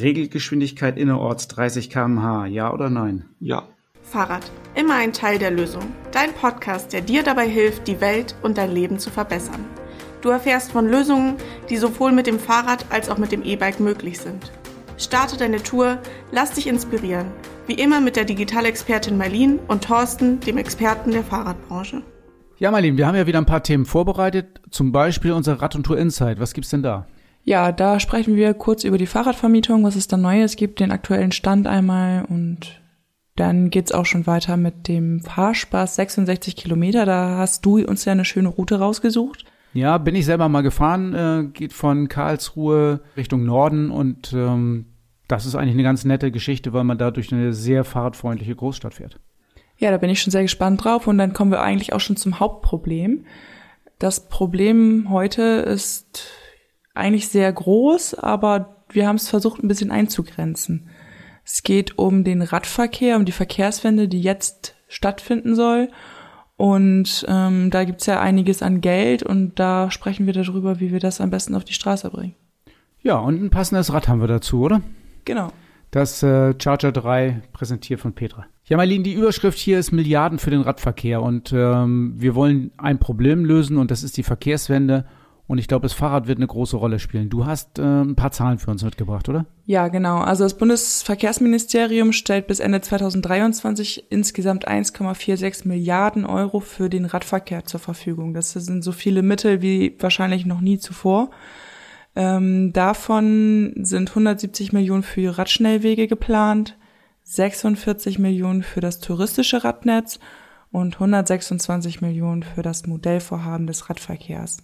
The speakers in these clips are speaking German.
Regelgeschwindigkeit innerorts 30 km/h, ja oder nein? Ja. Fahrrad, immer ein Teil der Lösung. Dein Podcast, der dir dabei hilft, die Welt und dein Leben zu verbessern. Du erfährst von Lösungen, die sowohl mit dem Fahrrad als auch mit dem E-Bike möglich sind. Starte deine Tour, lass dich inspirieren. Wie immer mit der Digitalexpertin Marlin und Thorsten, dem Experten der Fahrradbranche. Ja, Marlin, wir haben ja wieder ein paar Themen vorbereitet, zum Beispiel unser Rad- und Tour Insight. Was gibt's denn da? Ja, da sprechen wir kurz über die Fahrradvermietung, was es da Neues gibt, den aktuellen Stand einmal und dann geht's auch schon weiter mit dem Fahrspaß 66 Kilometer. Da hast du uns ja eine schöne Route rausgesucht. Ja, bin ich selber mal gefahren, äh, geht von Karlsruhe Richtung Norden und ähm, das ist eigentlich eine ganz nette Geschichte, weil man da durch eine sehr fahrradfreundliche Großstadt fährt. Ja, da bin ich schon sehr gespannt drauf und dann kommen wir eigentlich auch schon zum Hauptproblem. Das Problem heute ist eigentlich sehr groß, aber wir haben es versucht ein bisschen einzugrenzen. Es geht um den Radverkehr, um die Verkehrswende, die jetzt stattfinden soll. Und ähm, da gibt's ja einiges an Geld und da sprechen wir darüber, wie wir das am besten auf die Straße bringen. Ja, und ein passendes Rad haben wir dazu, oder? Genau. Das äh, Charger 3 präsentiert von Petra. Ja, Marlene, die Überschrift hier ist Milliarden für den Radverkehr und ähm, wir wollen ein Problem lösen und das ist die Verkehrswende und ich glaube, das Fahrrad wird eine große Rolle spielen. Du hast äh, ein paar Zahlen für uns mitgebracht, oder? Ja, genau. Also das Bundesverkehrsministerium stellt bis Ende 2023 insgesamt 1,46 Milliarden Euro für den Radverkehr zur Verfügung. Das sind so viele Mittel wie wahrscheinlich noch nie zuvor. Ähm, davon sind 170 Millionen für Radschnellwege geplant, 46 Millionen für das touristische Radnetz und 126 Millionen für das Modellvorhaben des Radverkehrs.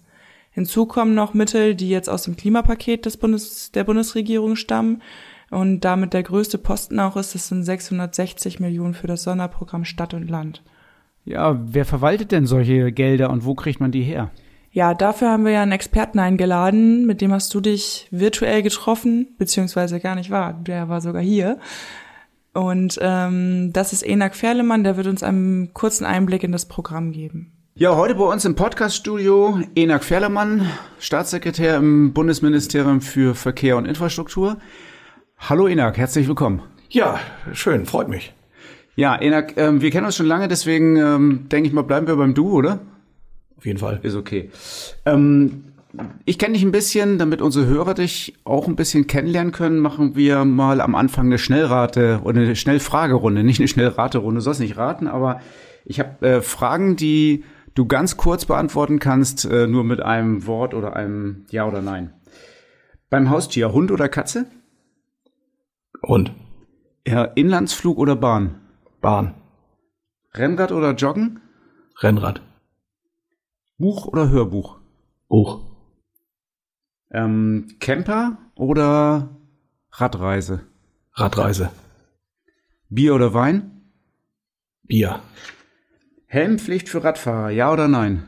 Hinzu kommen noch Mittel, die jetzt aus dem Klimapaket des Bundes, der Bundesregierung stammen und damit der größte Posten auch ist, das sind 660 Millionen für das Sonderprogramm Stadt und Land. Ja, wer verwaltet denn solche Gelder und wo kriegt man die her? Ja, dafür haben wir ja einen Experten eingeladen, mit dem hast du dich virtuell getroffen, beziehungsweise gar nicht wahr, der war sogar hier. Und ähm, das ist Enak Ferlemann, der wird uns einen kurzen Einblick in das Programm geben. Ja, heute bei uns im Podcaststudio Enak Ferlemann, Staatssekretär im Bundesministerium für Verkehr und Infrastruktur. Hallo Enak, herzlich willkommen. Ja, schön, freut mich. Ja, Enak, ähm, wir kennen uns schon lange, deswegen ähm, denke ich mal, bleiben wir beim Du, oder? Auf jeden Fall. Ist okay. Ähm, ich kenne dich ein bisschen, damit unsere Hörer dich auch ein bisschen kennenlernen können, machen wir mal am Anfang eine Schnellrate oder eine Schnellfragerunde. Nicht eine Schnellraterunde, du sollst nicht raten, aber ich habe äh, Fragen, die du ganz kurz beantworten kannst, äh, nur mit einem Wort oder einem Ja oder Nein. Beim Haustier, Hund oder Katze? Hund. Ja, Inlandsflug oder Bahn? Bahn. Rennrad oder Joggen? Rennrad. Buch oder Hörbuch? Buch. Ähm, Camper oder Radreise? Radreise. Bier oder Wein? Bier. Helmpflicht für Radfahrer, ja oder nein?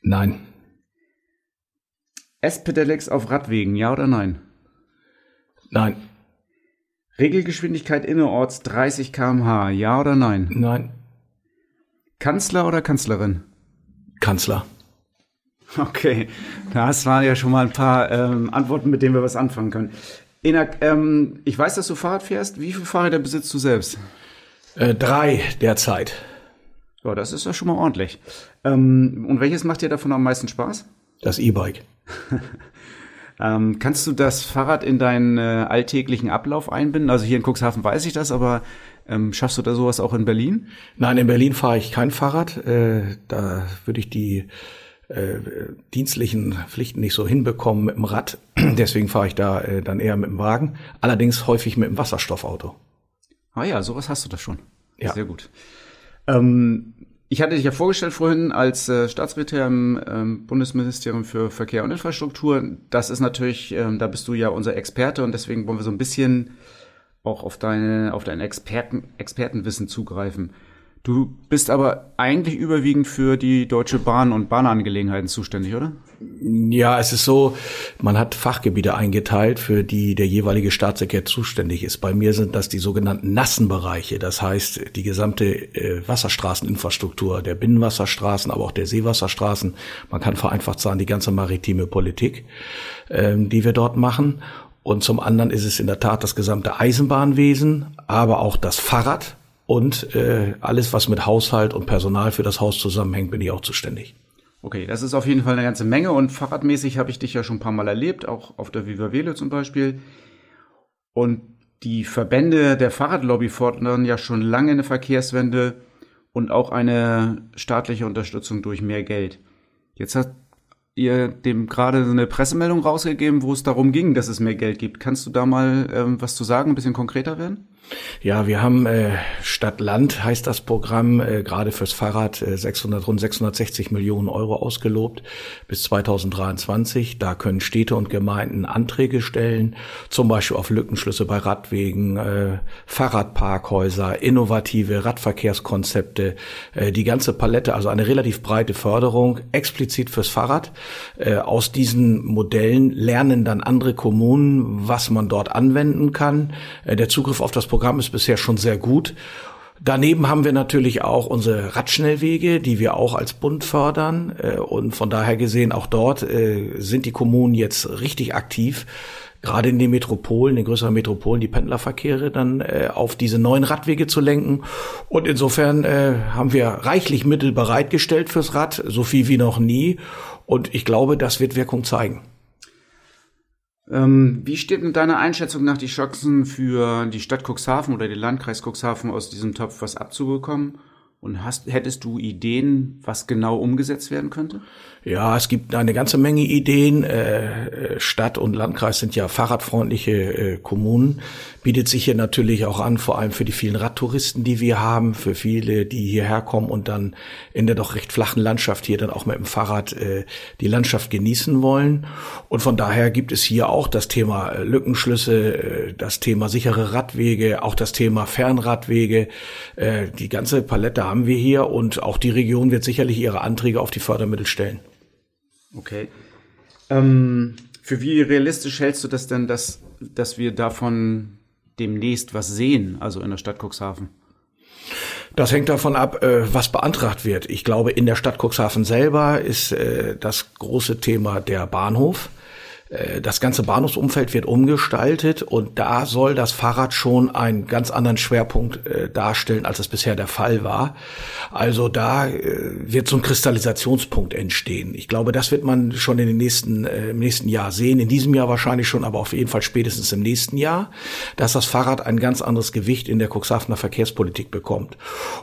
Nein. S-Pedelecs auf Radwegen, ja oder nein? Nein. Regelgeschwindigkeit innerorts 30 km/h, ja oder nein? Nein. Kanzler oder Kanzlerin? Kanzler. Okay, das waren ja schon mal ein paar ähm, Antworten, mit denen wir was anfangen können. Enak, ähm, ich weiß, dass du Fahrrad fährst. Wie viele Fahrräder besitzt du selbst? Äh, drei derzeit. Ja, das ist ja schon mal ordentlich. Ähm, und welches macht dir davon am meisten Spaß? Das E-Bike. ähm, kannst du das Fahrrad in deinen äh, alltäglichen Ablauf einbinden? Also hier in Cuxhaven weiß ich das, aber ähm, schaffst du da sowas auch in Berlin? Nein, in Berlin fahre ich kein Fahrrad. Äh, da würde ich die äh, dienstlichen Pflichten nicht so hinbekommen mit dem Rad. Deswegen fahre ich da äh, dann eher mit dem Wagen. Allerdings häufig mit dem Wasserstoffauto. Ah ja, sowas hast du da schon. Ja. Sehr gut. Ähm, ich hatte dich ja vorgestellt vorhin als äh, Staatssekretär im ähm, Bundesministerium für Verkehr und Infrastruktur. Das ist natürlich, ähm, da bist du ja unser Experte und deswegen wollen wir so ein bisschen auch auf deine, auf dein Experten, Expertenwissen zugreifen. Du bist aber eigentlich überwiegend für die Deutsche Bahn und Bahnangelegenheiten zuständig, oder? Ja, es ist so, man hat Fachgebiete eingeteilt, für die der jeweilige Staatssekretär zuständig ist. Bei mir sind das die sogenannten nassen Bereiche, das heißt die gesamte äh, Wasserstraßeninfrastruktur, der Binnenwasserstraßen, aber auch der Seewasserstraßen. Man kann vereinfacht sagen, die ganze maritime Politik, ähm, die wir dort machen. Und zum anderen ist es in der Tat das gesamte Eisenbahnwesen, aber auch das Fahrrad und äh, alles, was mit Haushalt und Personal für das Haus zusammenhängt, bin ich auch zuständig. Okay, das ist auf jeden Fall eine ganze Menge und fahrradmäßig habe ich dich ja schon ein paar Mal erlebt, auch auf der Viva Velo zum Beispiel. Und die Verbände der Fahrradlobby fordern ja schon lange eine Verkehrswende und auch eine staatliche Unterstützung durch mehr Geld. Jetzt hat ihr dem gerade eine Pressemeldung rausgegeben, wo es darum ging, dass es mehr Geld gibt. Kannst du da mal ähm, was zu sagen, ein bisschen konkreter werden? Ja, wir haben äh, Stadt Land heißt das Programm äh, gerade fürs Fahrrad äh, 600 rund 660 Millionen Euro ausgelobt bis 2023. Da können Städte und Gemeinden Anträge stellen, zum Beispiel auf Lückenschlüsse bei Radwegen, äh, Fahrradparkhäuser, innovative Radverkehrskonzepte, äh, die ganze Palette, also eine relativ breite Förderung explizit fürs Fahrrad. Äh, aus diesen Modellen lernen dann andere Kommunen, was man dort anwenden kann. Äh, der Zugriff auf das Programm ist bisher schon sehr gut. Daneben haben wir natürlich auch unsere Radschnellwege, die wir auch als Bund fördern. Äh, und von daher gesehen, auch dort äh, sind die Kommunen jetzt richtig aktiv, gerade in den Metropolen, den größeren Metropolen, die Pendlerverkehre dann äh, auf diese neuen Radwege zu lenken. Und insofern haben wir reichlich Mittel bereitgestellt fürs Rad, so viel wie noch nie. Und ich glaube, das wird Wirkung zeigen. Ähm, wie steht in deiner Einschätzung nach die Chancen für die Stadt Cuxhaven oder den Landkreis Cuxhaven aus diesem Topf was abzubekommen? Und hast, hättest du Ideen, was genau umgesetzt werden könnte? Ja, es gibt eine ganze Menge Ideen. Äh, äh, Stadt und Landkreis sind ja fahrradfreundliche äh, Kommunen. Bietet sich hier natürlich auch an, vor allem für die vielen Radtouristen, die wir haben, für viele, die hierher kommen und dann in der doch recht flachen Landschaft hier dann auch mit dem Fahrrad die Landschaft genießen wollen. Und von daher gibt es hier auch das Thema Lückenschlüsse, das Thema sichere Radwege, auch das Thema Fernradwege. Die ganze Palette haben wir hier und auch die Region wird sicherlich ihre Anträge auf die Fördermittel stellen. Okay. Ähm, für wie realistisch hältst du das denn, dass, dass wir davon demnächst was sehen, also in der Stadt Cuxhaven? Das hängt davon ab, äh, was beantragt wird. Ich glaube, in der Stadt Cuxhaven selber ist äh, das große Thema der Bahnhof. Äh, das ganze Bahnhofsumfeld wird umgestaltet und da soll das Fahrrad schon einen ganz anderen Schwerpunkt äh, darstellen, als es bisher der Fall war. Also da äh, wird so ein Kristallisationspunkt entstehen. Ich glaube, das wird man schon in den nächsten, äh, im nächsten Jahr sehen. In diesem Jahr wahrscheinlich schon, aber auf jeden Fall spätestens im nächsten Jahr, dass das Fahrrad ein ganz anderes Gewicht in der Cuxhavener Verkehrspolitik bekommt.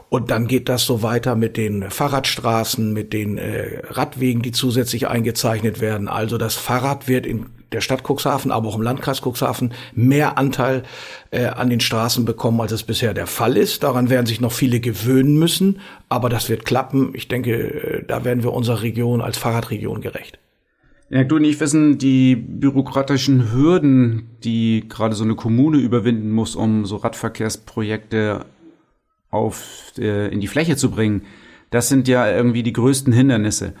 Und dann geht das so weiter mit den Fahrradstraßen, mit den äh, Radwegen, die zusätzlich eingezeichnet werden. Also das Fahrrad wird der Stadt Cuxhaven, aber auch im Landkreis Cuxhaven mehr Anteil äh, an den Straßen bekommen, als es bisher der Fall ist. Daran werden sich noch viele gewöhnen müssen, aber das wird klappen. Ich denke, äh, da werden wir unserer Region als Fahrradregion gerecht. Ja, du und ich wissen, die bürokratischen Hürden, die gerade so eine Kommune überwinden muss, um so Radverkehrsprojekte auf, äh, in die Fläche zu bringen, das sind ja irgendwie die größten Hindernisse.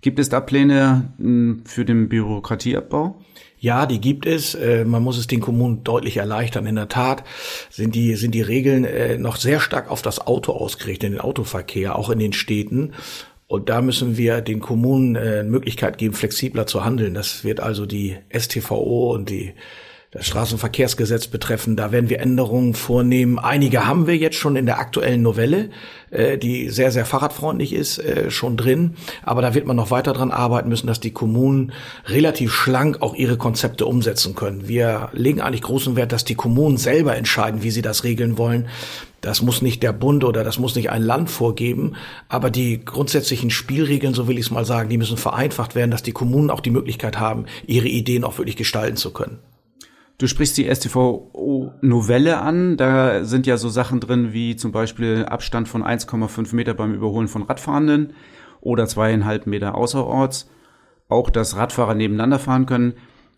Gibt es da Pläne hm, für den Bürokratieabbau? Ja, die gibt es. Äh, man muss es den Kommunen deutlich erleichtern. In der Tat sind die, sind die Regeln äh, noch sehr stark auf das Auto ausgerichtet, den Autoverkehr, auch in den Städten. Und da müssen wir den Kommunen äh, Möglichkeit geben, flexibler zu handeln. Das wird also die STVO und die das Straßenverkehrsgesetz betreffen. Da werden wir Änderungen vornehmen. Einige haben wir jetzt schon in der aktuellen Novelle, äh, die sehr, sehr fahrradfreundlich ist, äh, schon drin. Aber da wird man noch weiter dran arbeiten müssen, dass die Kommunen relativ schlank auch ihre Konzepte umsetzen können. Wir legen eigentlich großen Wert, dass die Kommunen selber entscheiden, wie sie das regeln wollen. Das muss nicht der Bund oder das muss nicht ein Land vorgeben, aber die grundsätzlichen Spielregeln, so will ich es mal sagen, die müssen vereinfacht werden, dass die Kommunen auch die Möglichkeit haben, ihre Ideen auch wirklich gestalten zu können. Du sprichst die STV-Novelle an. Da sind ja so Sachen drin wie zum Beispiel Abstand von 1,5 Meter beim Überholen von Radfahrenden oder zweieinhalb Meter außerorts. Auch, dass Radfahrer nebeneinander fahren können.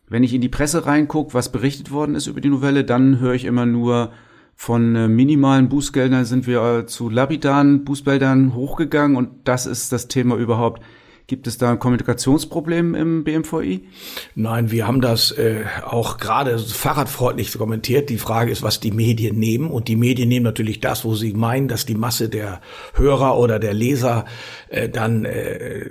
Wenn ich in die Presse reingucke, was berichtet worden ist über die Novelle, dann höre ich immer nur von äh, minimalen Bußgeldern sind wir äh, zu lapidaren Bußgeldern hochgegangen und das ist das Thema überhaupt. Gibt es da ein Kommunikationsproblem im BMVI? Nein, wir haben das äh, auch gerade fahrradfreundlich kommentiert. Die Frage ist, was die Medien nehmen. Und die Medien nehmen natürlich das, wo sie meinen, dass die Masse der Hörer oder der Leser äh, dann äh,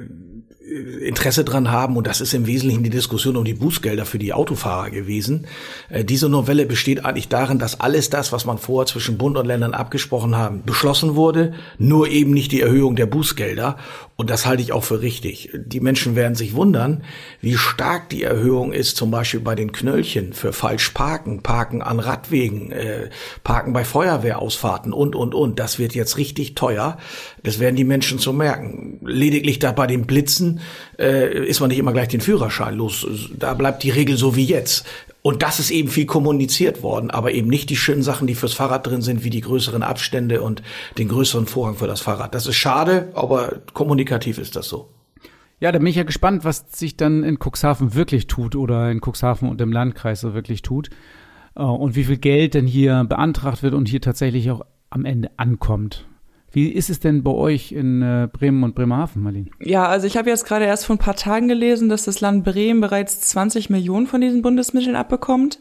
Interesse dran haben, und das ist im Wesentlichen die Diskussion um die Bußgelder für die Autofahrer gewesen. Äh, diese Novelle besteht eigentlich darin, dass alles das, was man vorher zwischen Bund und Ländern abgesprochen haben, beschlossen wurde, nur eben nicht die Erhöhung der Bußgelder. Und das halte ich auch für richtig. Die Menschen werden sich wundern, wie stark die Erhöhung ist, zum Beispiel bei den Knöllchen für falsch parken, parken an Radwegen, äh, parken bei Feuerwehrausfahrten und, und, und. Das wird jetzt richtig teuer. Das werden die Menschen so merken. Lediglich da bei den Blitzen äh, ist man nicht immer gleich den Führerschein los. Da bleibt die Regel so wie jetzt. Und das ist eben viel kommuniziert worden, aber eben nicht die schönen Sachen, die fürs Fahrrad drin sind, wie die größeren Abstände und den größeren Vorrang für das Fahrrad. Das ist schade, aber kommunikativ ist das so. Ja, da bin ich ja gespannt, was sich dann in Cuxhaven wirklich tut oder in Cuxhaven und im Landkreis so wirklich tut. Äh, und wie viel Geld denn hier beantragt wird und hier tatsächlich auch am Ende ankommt. Wie ist es denn bei euch in äh, Bremen und Bremerhaven, Marlene? Ja, also ich habe jetzt gerade erst vor ein paar Tagen gelesen, dass das Land Bremen bereits 20 Millionen von diesen Bundesmitteln abbekommt.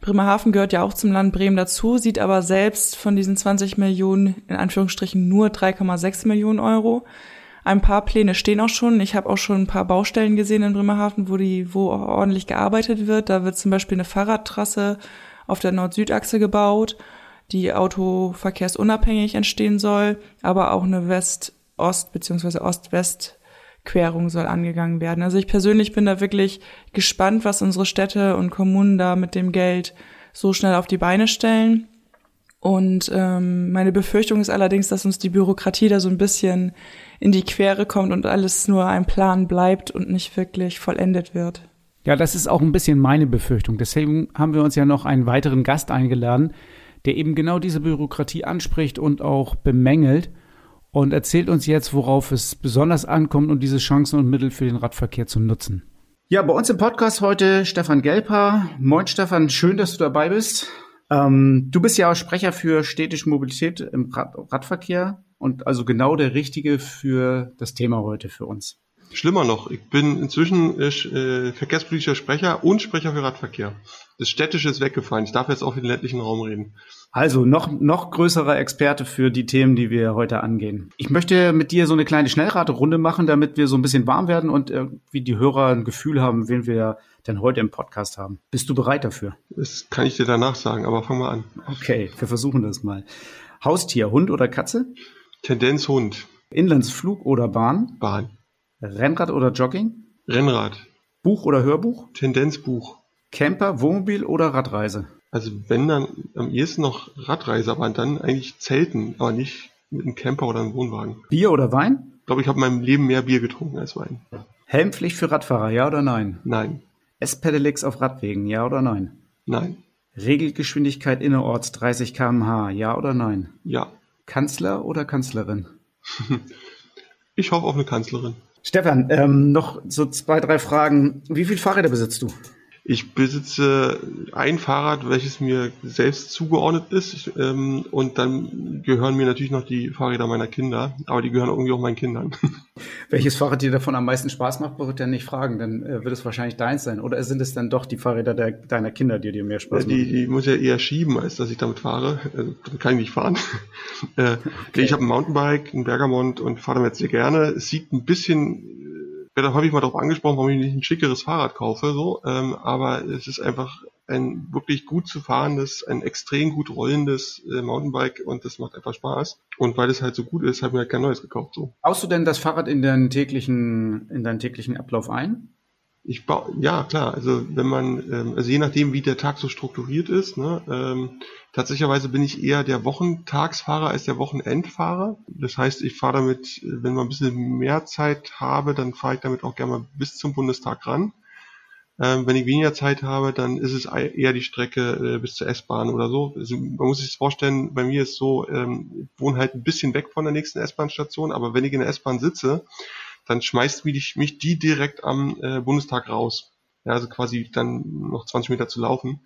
Bremerhaven gehört ja auch zum Land Bremen dazu, sieht aber selbst von diesen 20 Millionen in Anführungsstrichen nur 3,6 Millionen Euro. Ein paar Pläne stehen auch schon. Ich habe auch schon ein paar Baustellen gesehen in Bremerhaven, wo die, wo ordentlich gearbeitet wird. Da wird zum Beispiel eine Fahrradtrasse auf der Nord-Süd-Achse gebaut die autoverkehrsunabhängig entstehen soll, aber auch eine West-Ost- bzw. Ost-West-Querung soll angegangen werden. Also ich persönlich bin da wirklich gespannt, was unsere Städte und Kommunen da mit dem Geld so schnell auf die Beine stellen. Und ähm, meine Befürchtung ist allerdings, dass uns die Bürokratie da so ein bisschen in die Quere kommt und alles nur ein Plan bleibt und nicht wirklich vollendet wird. Ja, das ist auch ein bisschen meine Befürchtung. Deswegen haben wir uns ja noch einen weiteren Gast eingeladen, der eben genau diese Bürokratie anspricht und auch bemängelt und erzählt uns jetzt, worauf es besonders ankommt und diese Chancen und Mittel für den Radverkehr zu nutzen. Ja, bei uns im Podcast heute Stefan Gelper. Moin Stefan, schön, dass du dabei bist. Ähm, du bist ja auch Sprecher für städtische Mobilität im Rad Radverkehr und also genau der Richtige für das Thema heute für uns. Schlimmer noch, ich bin inzwischen äh, äh, verkehrspolitischer Sprecher und Sprecher für Radverkehr. Das Städtische ist weggefallen. Ich darf jetzt auch für den ländlichen Raum reden. Also noch, noch größerer Experte für die Themen, die wir heute angehen. Ich möchte mit dir so eine kleine Schnellraterunde machen, damit wir so ein bisschen warm werden und irgendwie die Hörer ein Gefühl haben, wen wir denn heute im Podcast haben. Bist du bereit dafür? Das kann ich dir danach sagen, aber fangen wir an. Okay, wir versuchen das mal. Haustier, Hund oder Katze? Tendenz Hund. Inlandsflug oder Bahn? Bahn. Rennrad oder Jogging? Rennrad. Buch oder Hörbuch? Tendenzbuch. Camper, Wohnmobil oder Radreise? Also wenn dann am ehesten noch Radreise, aber dann eigentlich Zelten, aber nicht mit einem Camper oder einem Wohnwagen. Bier oder Wein? Ich glaube, ich habe in meinem Leben mehr Bier getrunken als Wein. Helmpflicht für Radfahrer, ja oder nein? Nein. S-Pedelecs auf Radwegen, ja oder nein? Nein. Regelgeschwindigkeit innerorts 30 km/h, ja oder nein? Ja. Kanzler oder Kanzlerin? ich hoffe auf eine Kanzlerin. Stefan, ähm, noch so zwei, drei Fragen. Wie viele Fahrräder besitzt du? Ich besitze ein Fahrrad, welches mir selbst zugeordnet ist. Ähm, und dann gehören mir natürlich noch die Fahrräder meiner Kinder. Aber die gehören irgendwie auch meinen Kindern. Welches Fahrrad dir davon am meisten Spaß macht, wird er nicht fragen. Dann äh, wird es wahrscheinlich deins sein. Oder sind es dann doch die Fahrräder der, deiner Kinder, die dir mehr Spaß machen? Die, die muss ja eher schieben, als dass ich damit fahre. Also, damit kann ich nicht fahren. äh, okay. Ich habe ein Mountainbike, ein Bergamont und fahre damit sehr gerne. Es sieht ein bisschen werde häufig mal darauf angesprochen, warum ich nicht ein schickeres Fahrrad kaufe, so, ähm, aber es ist einfach ein wirklich gut zu fahrendes, ein extrem gut rollendes äh, Mountainbike und das macht einfach Spaß. Und weil es halt so gut ist, habe ich mir halt kein neues gekauft. So. Baust du denn das Fahrrad in deinen täglichen, in deinen täglichen Ablauf ein? Ich baue, ja klar, also wenn man, ähm, also je nachdem, wie der Tag so strukturiert ist, ne, ähm, tatsächlicherweise bin ich eher der Wochentagsfahrer als der Wochenendfahrer. Das heißt, ich fahre damit, wenn man ein bisschen mehr Zeit habe, dann fahre ich damit auch gerne mal bis zum Bundestag ran. Ähm, wenn ich weniger Zeit habe, dann ist es eher die Strecke äh, bis zur S-Bahn oder so. Also man muss sich vorstellen, bei mir ist so, ähm, ich wohne halt ein bisschen weg von der nächsten S-Bahn-Station, aber wenn ich in der S-Bahn sitze, dann schmeißt mich, mich die direkt am äh, Bundestag raus. Ja, also quasi dann noch 20 Meter zu laufen.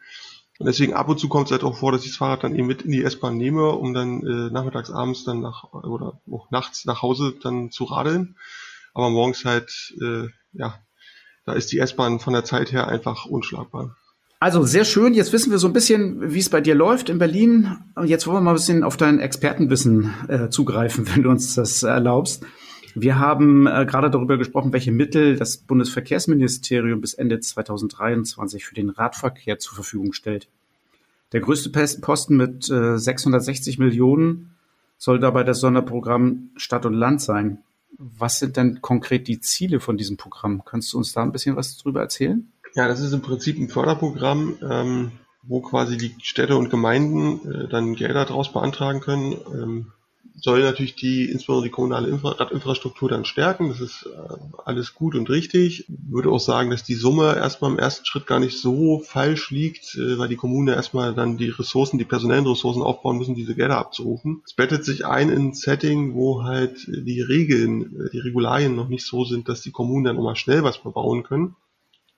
Und deswegen ab und zu kommt es halt auch vor, dass ich das Fahrrad dann eben mit in die S-Bahn nehme, um dann äh, nachmittags, abends dann nach oder auch nachts nach Hause dann zu radeln. Aber morgens halt, äh, ja, da ist die S-Bahn von der Zeit her einfach unschlagbar. Also sehr schön. Jetzt wissen wir so ein bisschen, wie es bei dir läuft in Berlin. Jetzt wollen wir mal ein bisschen auf dein Expertenwissen äh, zugreifen, wenn du uns das erlaubst. Wir haben äh, gerade darüber gesprochen, welche Mittel das Bundesverkehrsministerium bis Ende 2023 für den Radverkehr zur Verfügung stellt. Der größte Posten mit äh, 660 Millionen soll dabei das Sonderprogramm Stadt und Land sein. Was sind denn konkret die Ziele von diesem Programm? Kannst du uns da ein bisschen was drüber erzählen? Ja, das ist im Prinzip ein Förderprogramm, ähm, wo quasi die Städte und Gemeinden äh, dann Gelder daraus beantragen können. Ähm, soll natürlich die, insbesondere die kommunale Infra Radinfrastruktur dann stärken. Das ist äh, alles gut und richtig. Ich würde auch sagen, dass die Summe erstmal im ersten Schritt gar nicht so falsch liegt, äh, weil die Kommunen ja erstmal dann die Ressourcen, die personellen Ressourcen aufbauen müssen, diese Gelder abzurufen. Es bettet sich ein in ein Setting, wo halt die Regeln, äh, die Regularien noch nicht so sind, dass die Kommunen dann immer schnell was verbauen können.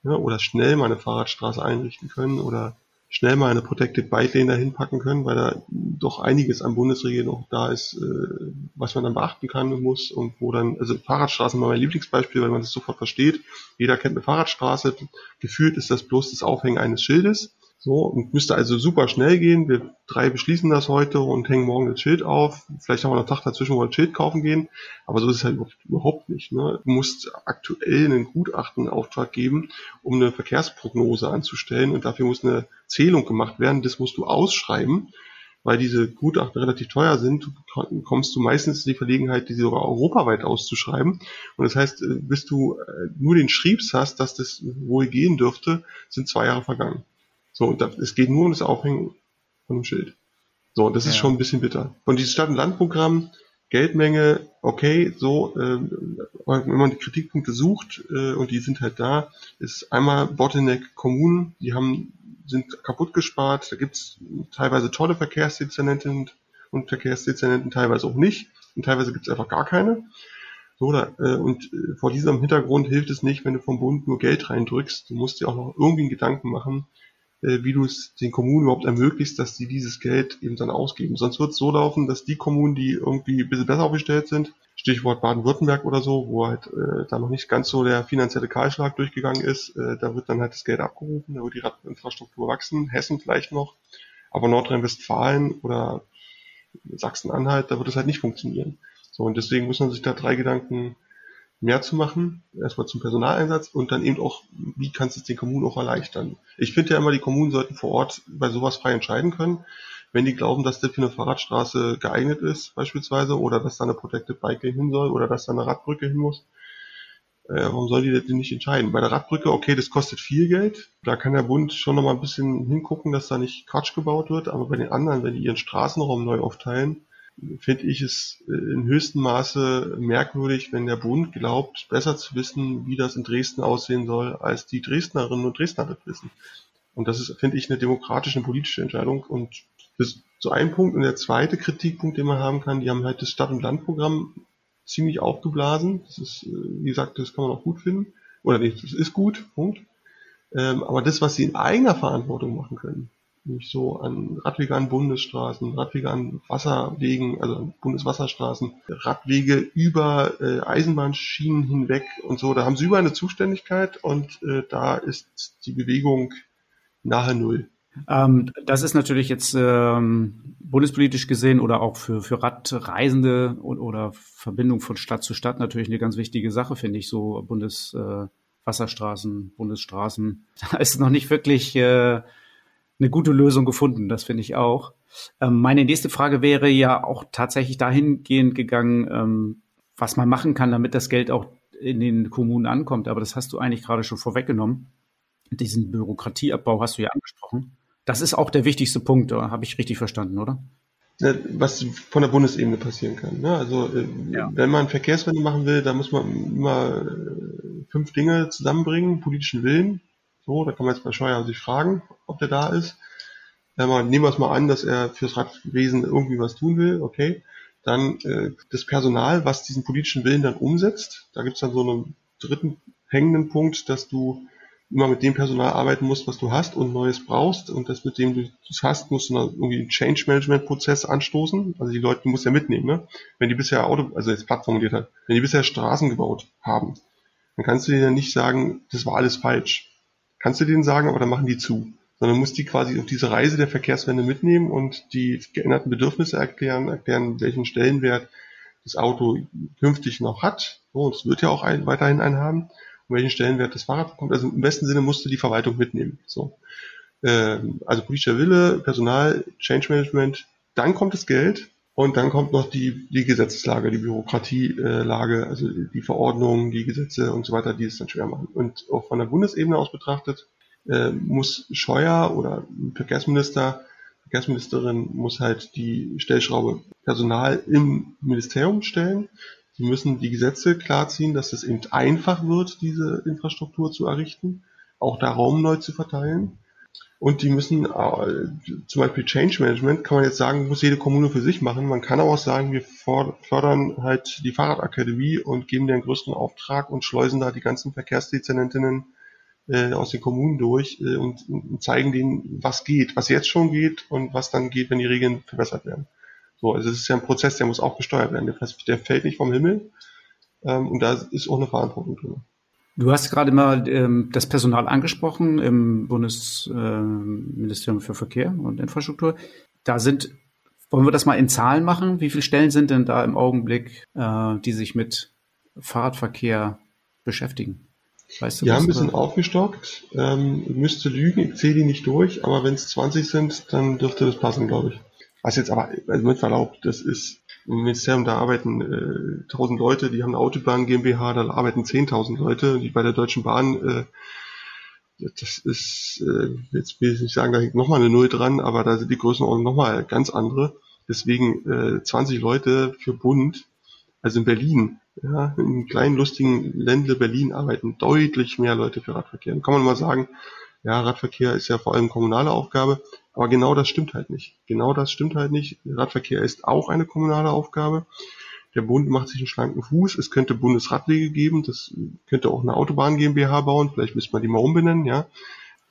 Ja, oder schnell mal eine Fahrradstraße einrichten können oder schnell mal eine Protected Bike Lane dahin packen können, weil da doch einiges an Bundesregeln noch da ist, äh, was man dann beachten kann und muss und wo dann, also Fahrradstraßen war mein Lieblingsbeispiel, weil man das sofort versteht. Jeder kennt eine Fahrradstraße. Gefühlt ist das bloß das Aufhängen eines Schildes. So, und müsste also super schnell gehen. Wir drei beschließen das heute und hängen morgen das Schild auf. Vielleicht haben wir noch einen Tag dazwischen, wo wir ein Schild kaufen gehen. Aber so ist es halt überhaupt nicht. Ne? Du musst aktuell einen Gutachtenauftrag geben, um eine Verkehrsprognose anzustellen. Und dafür muss eine Zählung gemacht werden. Das musst du ausschreiben. Weil diese Gutachten relativ teuer sind, kommst du meistens in die Verlegenheit, diese sogar europaweit auszuschreiben. Und das heißt, äh, bis du äh, nur den Schriebs hast, dass das wohl gehen dürfte, sind zwei Jahre vergangen. So, und das, es geht nur um das Aufhängen von einem Schild. So, und das ist schon ein bisschen bitter. Und dieses Stadt- und Landprogramm, Geldmenge, okay, so, äh, wenn man die Kritikpunkte sucht, äh, und die sind halt da, ist einmal Bottleneck Kommunen, die haben, sind kaputt gespart, da gibt's teilweise tolle Verkehrsdezernenten und Verkehrsdezernenten, teilweise auch nicht, und teilweise gibt's einfach gar keine. So, da, äh, und äh, vor diesem Hintergrund hilft es nicht, wenn du vom Bund nur Geld reindrückst. Du musst dir auch noch irgendwie einen Gedanken machen, wie du es den Kommunen überhaupt ermöglicht, dass sie dieses Geld eben dann ausgeben. Sonst wird es so laufen, dass die Kommunen, die irgendwie ein bisschen besser aufgestellt sind, Stichwort Baden-Württemberg oder so, wo halt äh, da noch nicht ganz so der finanzielle Kahlschlag durchgegangen ist, äh, da wird dann halt das Geld abgerufen, da wird die Radinfrastruktur wachsen, Hessen vielleicht noch, aber Nordrhein-Westfalen oder Sachsen-Anhalt, da wird es halt nicht funktionieren. So, und deswegen muss man sich da drei Gedanken mehr zu machen. Erstmal zum Personaleinsatz und dann eben auch, wie kannst du es den Kommunen auch erleichtern. Ich finde ja immer, die Kommunen sollten vor Ort bei sowas frei entscheiden können. Wenn die glauben, dass das für eine Fahrradstraße geeignet ist, beispielsweise, oder dass da eine Protected Bike hin soll, oder dass da eine Radbrücke hin muss, äh, warum soll die das nicht entscheiden? Bei der Radbrücke, okay, das kostet viel Geld. Da kann der Bund schon noch mal ein bisschen hingucken, dass da nicht Quatsch gebaut wird. Aber bei den anderen, wenn die ihren Straßenraum neu aufteilen, finde ich es äh, in höchstem Maße merkwürdig, wenn der Bund glaubt, besser zu wissen, wie das in Dresden aussehen soll, als die Dresdnerinnen und Dresdner das wissen. Und das ist, finde ich, eine demokratische und politische Entscheidung. Und das ist so ein Punkt. Und der zweite Kritikpunkt, den man haben kann, die haben halt das Stadt- und Landprogramm ziemlich aufgeblasen. Das ist, äh, wie gesagt, das kann man auch gut finden. Oder nicht, das ist gut, Punkt. Ähm, aber das, was sie in eigener Verantwortung machen können, nämlich so an Radwege an Bundesstraßen, Radwege an Wasserwegen, also an Bundeswasserstraßen, Radwege über äh, Eisenbahnschienen hinweg und so. Da haben sie über eine Zuständigkeit und äh, da ist die Bewegung nahe Null. Ähm, das ist natürlich jetzt ähm, bundespolitisch gesehen oder auch für, für Radreisende oder Verbindung von Stadt zu Stadt natürlich eine ganz wichtige Sache, finde ich, so Bundeswasserstraßen, äh, Bundesstraßen. Da ist noch nicht wirklich äh, eine gute Lösung gefunden, das finde ich auch. Ähm, meine nächste Frage wäre ja auch tatsächlich dahingehend gegangen, ähm, was man machen kann, damit das Geld auch in den Kommunen ankommt. Aber das hast du eigentlich gerade schon vorweggenommen. Diesen Bürokratieabbau hast du ja angesprochen. Das ist auch der wichtigste Punkt, habe ich richtig verstanden, oder? Was von der Bundesebene passieren kann. Ne? Also äh, ja. wenn man Verkehrswende machen will, da muss man immer äh, fünf Dinge zusammenbringen, politischen Willen, so, da kann man jetzt bei Scheuer sich fragen, ob der da ist. Man, nehmen wir es mal an, dass er fürs Radwesen irgendwie was tun will, okay. Dann äh, das Personal, was diesen politischen Willen dann umsetzt. Da gibt es dann so einen dritten hängenden Punkt, dass du immer mit dem Personal arbeiten musst, was du hast und Neues brauchst und das mit dem du es hast, musst du dann irgendwie einen Change Management Prozess anstoßen. Also die Leute musst du ja mitnehmen, ne? Wenn die bisher Auto, also jetzt platt formuliert hat, wenn die bisher Straßen gebaut haben, dann kannst du dir ja nicht sagen, das war alles falsch kannst du denen sagen, aber dann machen die zu. Sondern musst die quasi auf diese Reise der Verkehrswende mitnehmen und die geänderten Bedürfnisse erklären, erklären, welchen Stellenwert das Auto künftig noch hat. Und es wird ja auch ein, weiterhin einen haben. Und welchen Stellenwert das Fahrrad bekommt. Also im besten Sinne musste die Verwaltung mitnehmen. So. Ähm, also politischer Wille, Personal, Change Management, dann kommt das Geld und dann kommt noch die, die Gesetzeslage, die Bürokratielage, also die Verordnungen, die Gesetze und so weiter, die es dann schwer machen. Und auch von der Bundesebene aus betrachtet, äh, muss Scheuer oder Verkehrsminister, Verkehrsministerin muss halt die Stellschraube Personal im Ministerium stellen. Sie müssen die Gesetze klarziehen, dass es eben einfach wird, diese Infrastruktur zu errichten, auch da Raum neu zu verteilen. Und die müssen, äh, zum Beispiel Change Management, kann man jetzt sagen, muss jede Kommune für sich machen. Man kann aber auch sagen, wir fördern halt die Fahrradakademie und geben dir einen größeren Auftrag und schleusen da die ganzen Verkehrsdezernentinnen äh, aus den Kommunen durch äh, und, und, zeigen denen, was geht, was jetzt schon geht und was dann geht, wenn die Regeln verbessert werden. So, also es ist ja ein Prozess, der muss auch gesteuert werden. Der, der fällt nicht vom Himmel ähm, und da ist auch eine Verantwortung drin. Du hast gerade mal ähm, das Personal angesprochen im Bundesministerium äh, für Verkehr und Infrastruktur. Da sind, wollen wir das mal in Zahlen machen? Wie viele Stellen sind denn da im Augenblick, äh, die sich mit Fahrradverkehr beschäftigen? Weißt du, ja, ein bisschen aufgestockt. Ähm, müsste lügen, ich zähle die nicht durch, aber wenn es 20 sind, dann dürfte das passen, glaube ich. Was jetzt aber, also mit Verlaub, das ist im Ministerium, da arbeiten äh, 1000 Leute, die haben eine Autobahn GmbH, da arbeiten 10.000 Leute, die bei der Deutschen Bahn, äh, das ist, äh, jetzt will ich nicht sagen, da hängt nochmal eine Null dran, aber da sind die Größenordnung nochmal ganz andere. Deswegen äh, 20 Leute für Bund, also in Berlin, ja, im kleinen lustigen Ländle Berlin arbeiten deutlich mehr Leute für Radverkehr. Da kann man mal sagen, ja, Radverkehr ist ja vor allem kommunale Aufgabe, aber genau das stimmt halt nicht. Genau das stimmt halt nicht. Radverkehr ist auch eine kommunale Aufgabe. Der Bund macht sich einen schlanken Fuß. Es könnte Bundesradwege geben. Das könnte auch eine Autobahn GmbH bauen. Vielleicht müsste man die mal umbenennen, ja.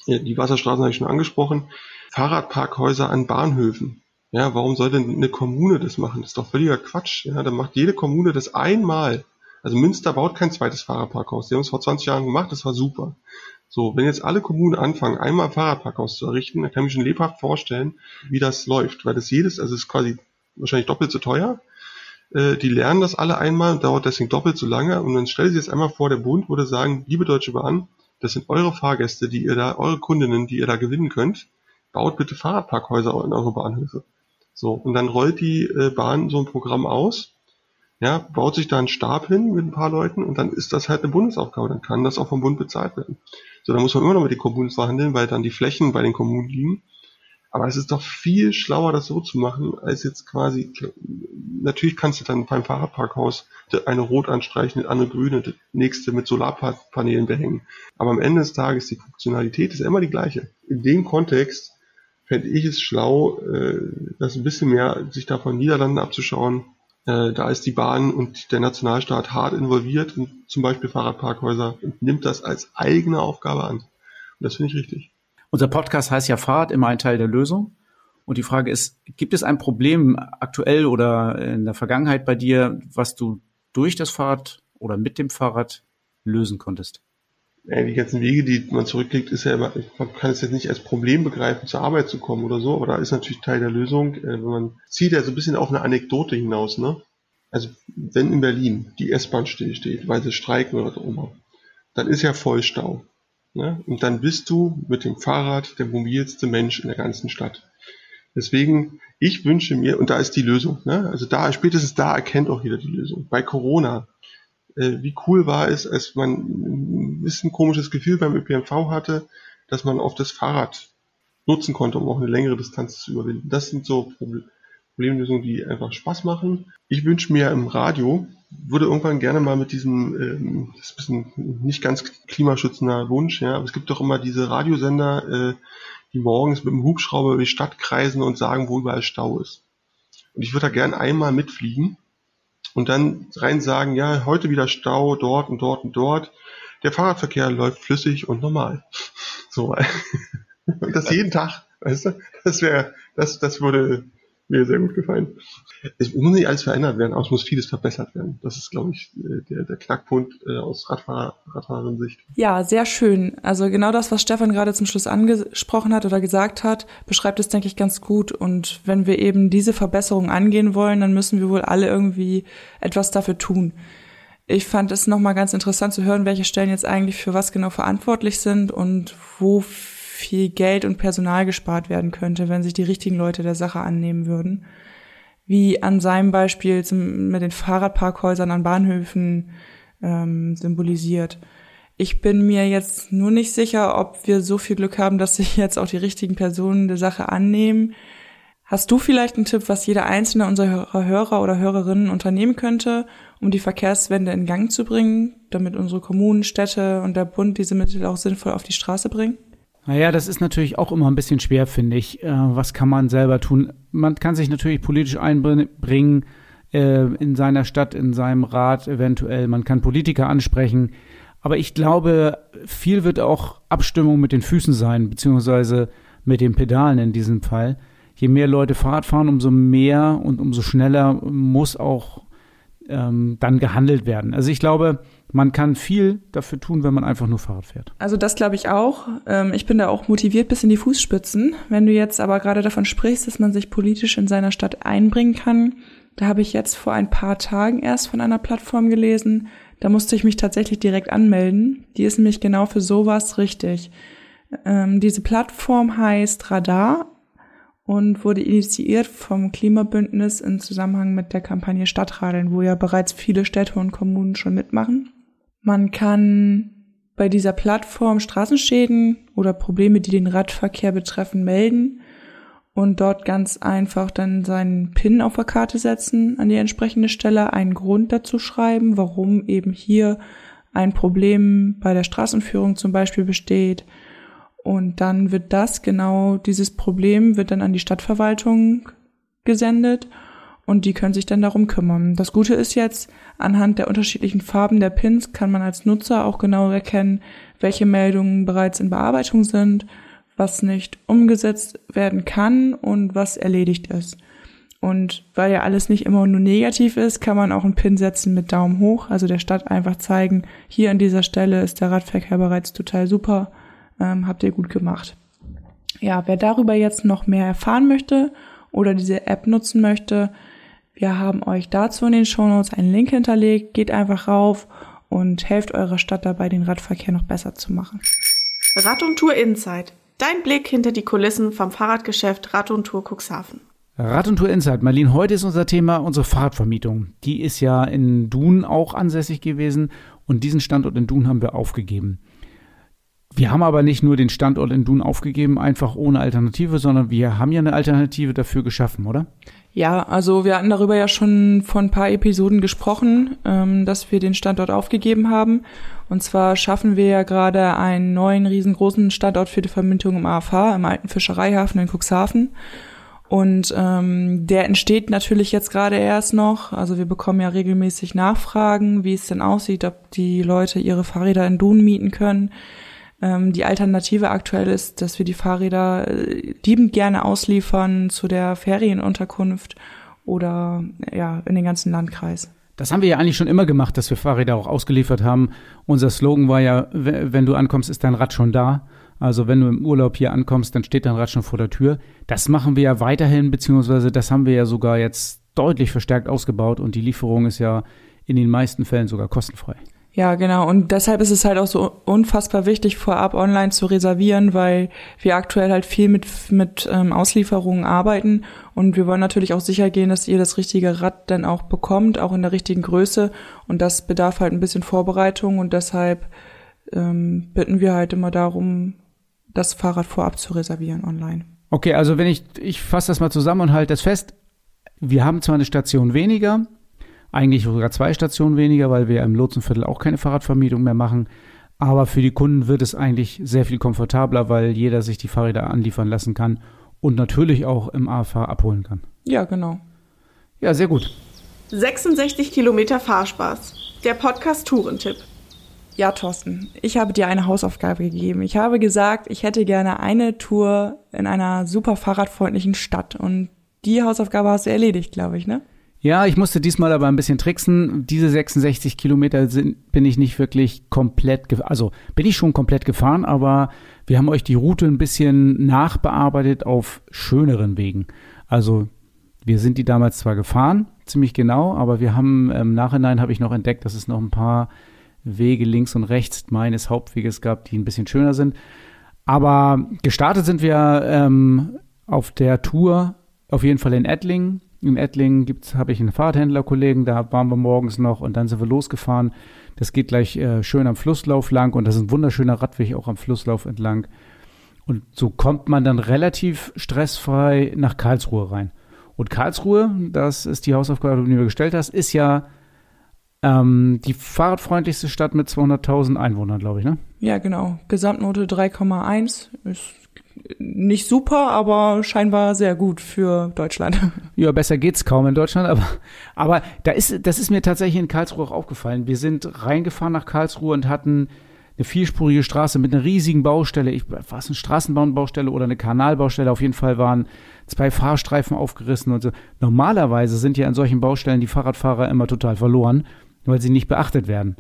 Die Wasserstraßen habe ich schon angesprochen. Fahrradparkhäuser an Bahnhöfen. Ja, warum soll denn eine Kommune das machen? Das ist doch völliger Quatsch. Ja, dann macht jede Kommune das einmal. Also Münster baut kein zweites Fahrradparkhaus. Die haben es vor 20 Jahren gemacht, das war super. So, wenn jetzt alle Kommunen anfangen, einmal ein Fahrradparkhaus zu errichten, dann kann ich mir schon lebhaft vorstellen, wie das läuft. Weil das jedes, also es ist quasi wahrscheinlich doppelt so teuer. Äh, die lernen das alle einmal, dauert deswegen doppelt so lange. Und dann stell sich jetzt einmal vor, der Bund würde sagen, liebe Deutsche Bahn, das sind eure Fahrgäste, die ihr da, eure Kundinnen, die ihr da gewinnen könnt. Baut bitte Fahrradparkhäuser in eure Bahnhöfe. So, und dann rollt die äh, Bahn so ein Programm aus ja, baut sich da ein Stab hin mit ein paar Leuten und dann ist das halt eine Bundesaufgabe. Dann kann das auch vom Bund bezahlt werden. So, dann muss man immer noch mit den Kommunen verhandeln, weil dann die Flächen bei den Kommunen liegen. Aber es ist doch viel schlauer, das so zu machen, als jetzt quasi, natürlich kannst du dann beim Fahrradparkhaus eine rot anstreichen, eine grüne, das nächste mit Solarpanelen behängen. Aber am Ende des Tages, die Funktionalität ist immer die gleiche. In dem Kontext fände ich es schlau, äh, das ein bisschen mehr sich davon Niederlanden abzuschauen, da ist die Bahn und der Nationalstaat hart involviert in zum Beispiel Fahrradparkhäuser und nimmt das als eigene Aufgabe an. Und das finde ich richtig. Unser Podcast heißt ja Fahrrad immer ein Teil der Lösung. Und die Frage ist, gibt es ein Problem aktuell oder in der Vergangenheit bei dir, was du durch das Fahrrad oder mit dem Fahrrad lösen konntest? Die ganzen Wege, die man zurücklegt, ist ja immer, man kann es jetzt nicht als Problem begreifen, zur Arbeit zu kommen oder so, aber da ist natürlich Teil der Lösung, äh, wenn man zieht ja so ein bisschen auf eine Anekdote hinaus, ne? Also, wenn in Berlin die S-Bahn stillsteht, weil sie streiken oder so immer, dann ist ja voll Stau. Ne? Und dann bist du mit dem Fahrrad der mobilste Mensch in der ganzen Stadt. Deswegen, ich wünsche mir, und da ist die Lösung, ne? also da, spätestens da erkennt auch jeder die Lösung. Bei Corona, äh, wie cool war es, als man ein bisschen komisches Gefühl beim ÖPNV hatte, dass man auf das Fahrrad nutzen konnte, um auch eine längere Distanz zu überwinden. Das sind so Problemlösungen, die einfach Spaß machen. Ich wünsche mir im Radio, würde irgendwann gerne mal mit diesem, ähm, das ist ein bisschen nicht ganz klimaschützender Wunsch, ja, aber es gibt doch immer diese Radiosender, äh, die morgens mit dem Hubschrauber über die Stadt kreisen und sagen, wo überall Stau ist. Und ich würde da gerne einmal mitfliegen und dann rein sagen, ja, heute wieder Stau dort und dort und dort. Der Fahrradverkehr läuft flüssig und normal. So. Und das jeden Tag, weißt du? Das wäre, das, das würde, mir sehr gut gefallen. Es muss nicht alles verändert werden, aber es muss vieles verbessert werden. Das ist, glaube ich, äh, der, der Knackpunkt äh, aus Radfahrer. Ja, sehr schön. Also genau das, was Stefan gerade zum Schluss angesprochen hat oder gesagt hat, beschreibt es, denke ich, ganz gut. Und wenn wir eben diese Verbesserung angehen wollen, dann müssen wir wohl alle irgendwie etwas dafür tun. Ich fand es nochmal ganz interessant zu hören, welche Stellen jetzt eigentlich für was genau verantwortlich sind und wo viel Geld und Personal gespart werden könnte, wenn sich die richtigen Leute der Sache annehmen würden. Wie an seinem Beispiel zum, mit den Fahrradparkhäusern an Bahnhöfen ähm, symbolisiert. Ich bin mir jetzt nur nicht sicher, ob wir so viel Glück haben, dass sich jetzt auch die richtigen Personen der Sache annehmen. Hast du vielleicht einen Tipp, was jeder einzelne unserer Hörer oder Hörerinnen unternehmen könnte, um die Verkehrswende in Gang zu bringen, damit unsere Kommunen, Städte und der Bund diese Mittel auch sinnvoll auf die Straße bringen? Naja, das ist natürlich auch immer ein bisschen schwer, finde ich. Äh, was kann man selber tun? Man kann sich natürlich politisch einbringen äh, in seiner Stadt, in seinem Rat eventuell. Man kann Politiker ansprechen. Aber ich glaube, viel wird auch Abstimmung mit den Füßen sein, beziehungsweise mit den Pedalen in diesem Fall. Je mehr Leute Fahrrad fahren, umso mehr und umso schneller muss auch ähm, dann gehandelt werden. Also ich glaube, man kann viel dafür tun, wenn man einfach nur Fahrrad fährt. Also das glaube ich auch. Ähm, ich bin da auch motiviert bis in die Fußspitzen. Wenn du jetzt aber gerade davon sprichst, dass man sich politisch in seiner Stadt einbringen kann, da habe ich jetzt vor ein paar Tagen erst von einer Plattform gelesen. Da musste ich mich tatsächlich direkt anmelden. Die ist nämlich genau für sowas richtig. Ähm, diese Plattform heißt Radar und wurde initiiert vom Klimabündnis in Zusammenhang mit der Kampagne Stadtradeln, wo ja bereits viele Städte und Kommunen schon mitmachen. Man kann bei dieser Plattform Straßenschäden oder Probleme, die den Radverkehr betreffen, melden und dort ganz einfach dann seinen PIN auf der Karte setzen an die entsprechende Stelle, einen Grund dazu schreiben, warum eben hier ein Problem bei der Straßenführung zum Beispiel besteht. Und dann wird das genau, dieses Problem wird dann an die Stadtverwaltung gesendet und die können sich dann darum kümmern. Das Gute ist jetzt, anhand der unterschiedlichen Farben der Pins kann man als Nutzer auch genau erkennen, welche Meldungen bereits in Bearbeitung sind, was nicht umgesetzt werden kann und was erledigt ist. Und weil ja alles nicht immer nur negativ ist, kann man auch einen Pin setzen mit Daumen hoch, also der Stadt einfach zeigen, hier an dieser Stelle ist der Radverkehr bereits total super ähm, habt ihr gut gemacht. Ja, wer darüber jetzt noch mehr erfahren möchte oder diese App nutzen möchte, wir haben euch dazu in den Shownotes einen Link hinterlegt. Geht einfach rauf und helft eurer Stadt dabei, den Radverkehr noch besser zu machen. Rad und Tour Insight. Dein Blick hinter die Kulissen vom Fahrradgeschäft Rad und Tour Cuxhaven. Rad und Tour Insight. Marlene, heute ist unser Thema unsere Fahrradvermietung. Die ist ja in Dun auch ansässig gewesen und diesen Standort in Dun haben wir aufgegeben. Wir haben aber nicht nur den Standort in Dun aufgegeben, einfach ohne Alternative, sondern wir haben ja eine Alternative dafür geschaffen, oder? Ja, also wir hatten darüber ja schon vor ein paar Episoden gesprochen, ähm, dass wir den Standort aufgegeben haben. Und zwar schaffen wir ja gerade einen neuen riesengroßen Standort für die Vermietung im AFH, im alten Fischereihafen in Cuxhaven. Und ähm, der entsteht natürlich jetzt gerade erst noch. Also wir bekommen ja regelmäßig Nachfragen, wie es denn aussieht, ob die Leute ihre Fahrräder in Dun mieten können ähm, die Alternative aktuell ist, dass wir die Fahrräder äh, liebend gerne ausliefern zu der Ferienunterkunft oder ja, in den ganzen Landkreis. Das haben wir ja eigentlich schon immer gemacht, dass wir Fahrräder auch ausgeliefert haben. Unser Slogan war ja, wenn du ankommst, ist dein Rad schon da. Also wenn du im Urlaub hier ankommst, dann steht dein Rad schon vor der Tür. Das machen wir ja weiterhin, beziehungsweise das haben wir ja sogar jetzt deutlich verstärkt ausgebaut und die Lieferung ist ja in den meisten Fällen sogar kostenfrei. Ja, genau. Und deshalb ist es halt auch so unfassbar wichtig, vorab online zu reservieren, weil wir aktuell halt viel mit, mit ähm, Auslieferungen arbeiten. Und wir wollen natürlich auch sicher gehen, dass ihr das richtige Rad dann auch bekommt, auch in der richtigen Größe. Und das bedarf halt ein bisschen Vorbereitung. Und deshalb ähm, bitten wir halt immer darum, das Fahrrad vorab zu reservieren online. Okay, also wenn ich, ich fasse das mal zusammen und halte das fest. Wir haben zwar eine Station weniger, eigentlich sogar zwei Stationen weniger, weil wir im Lotsenviertel auch keine Fahrradvermietung mehr machen. Aber für die Kunden wird es eigentlich sehr viel komfortabler, weil jeder sich die Fahrräder anliefern lassen kann und natürlich auch im AFH abholen kann. Ja, genau. Ja, sehr gut. 66 Kilometer Fahrspaß. Der Podcast Tourentipp. Ja, Thorsten, ich habe dir eine Hausaufgabe gegeben. Ich habe gesagt, ich hätte gerne eine Tour in einer super fahrradfreundlichen Stadt und Die Hausaufgabe hast du erledigt, glaube ich, ne? Ja, ich musste diesmal aber ein bisschen tricksen. Diese 66 Kilometer sind, bin ich nicht wirklich komplett, also bin ich schon komplett gefahren, aber wir haben euch die Route ein bisschen nachbearbeitet auf schöneren Wegen. Also wir sind die damals zwar gefahren, ziemlich genau, aber wir haben im Nachhinein habe ich noch entdeckt, dass es noch ein paar Wege links und rechts meines Hauptweges gab, die ein bisschen schöner sind. Aber gestartet sind wir ähm, auf der Tour auf jeden Fall in Ettlingen. In Ettlingen habe ich einen Fahrradhändlerkollegen, da waren wir morgens noch und dann sind wir losgefahren. Das geht gleich äh, schön am Flusslauf lang und das ist ein wunderschöner Radweg auch am Flusslauf entlang. Und so kommt man dann relativ stressfrei nach Karlsruhe rein. Und Karlsruhe, das ist die Hausaufgabe, die du mir gestellt hast, ist ja ähm, die fahrradfreundlichste Stadt mit 200.000 Einwohnern, glaube ich, ne? Ja, genau. Gesamtnote 3,1 ist nicht super, aber scheinbar sehr gut für Deutschland. Ja, besser geht's kaum in Deutschland, aber, aber da ist, das ist mir tatsächlich in Karlsruhe auch aufgefallen. Wir sind reingefahren nach Karlsruhe und hatten eine vierspurige Straße mit einer riesigen Baustelle. Ich, war es eine Straßenbahnbaustelle oder eine Kanalbaustelle? Auf jeden Fall waren zwei Fahrstreifen aufgerissen und so. Normalerweise sind ja an solchen Baustellen die Fahrradfahrer immer total verloren, weil sie nicht beachtet werden.